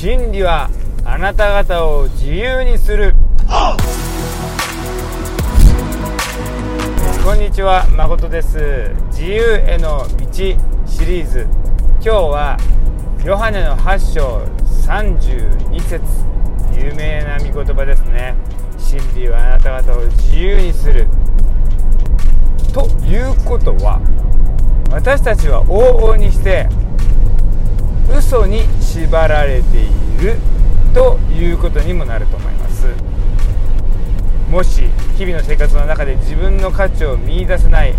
真理はあなた方を自由にする。こんにちは誠です。自由への道シリーズ。今日はヨハネの8章32節。有名な御言葉ですね。真理はあなた方を自由にする。ということは私たちは往々にして嘘に縛られてるということにもなると思います。もし日々の生活の中で自分の価値を見いだせない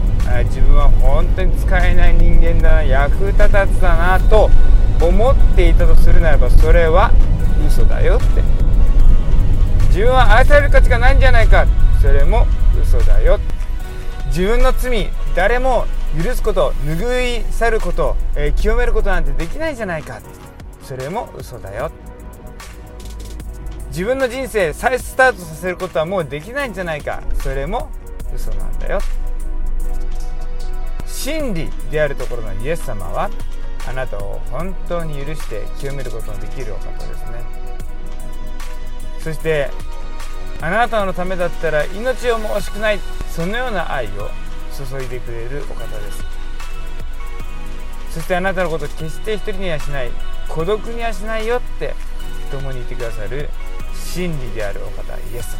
自分は本当に使えない人間だな役立たずだなと思っていたとするならばそれは嘘だよって。自分は愛される価値がないんじゃないか。それも嘘だよ自分の罪誰も許すこと拭い去ること、えー、清めることなんてできないじゃないかそれも嘘だよ自分の人生再スタートさせることはもうできないんじゃないか。それも嘘なんだよ。真理であるところのイエス様はあなたを本当に許して清めることのできるお方ですね。そしてあなたのためだったら命をも惜しくないそのような愛を注いでくれるお方です。そしてあなたのこと決して一人にはしない孤独にはしないよって共にいてくださる真理であるお方イエス様。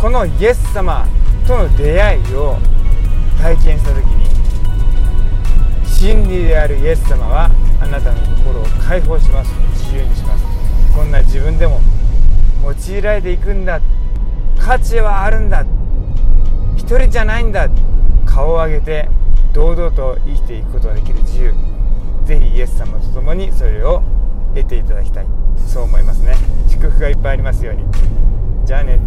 このイエス様との出会いを体験した時に真理であるイエス様はあなたの心を解放します。自由にします。こんな自分でも用いられていくんだ。価値はあるんだ。一人じゃないんだ。顔を上げて堂々と生きていくことができる自由。ぜひイエス様と共にそれを得ていただきたい。そう思いますね。がいっぱいありますように。じゃあね。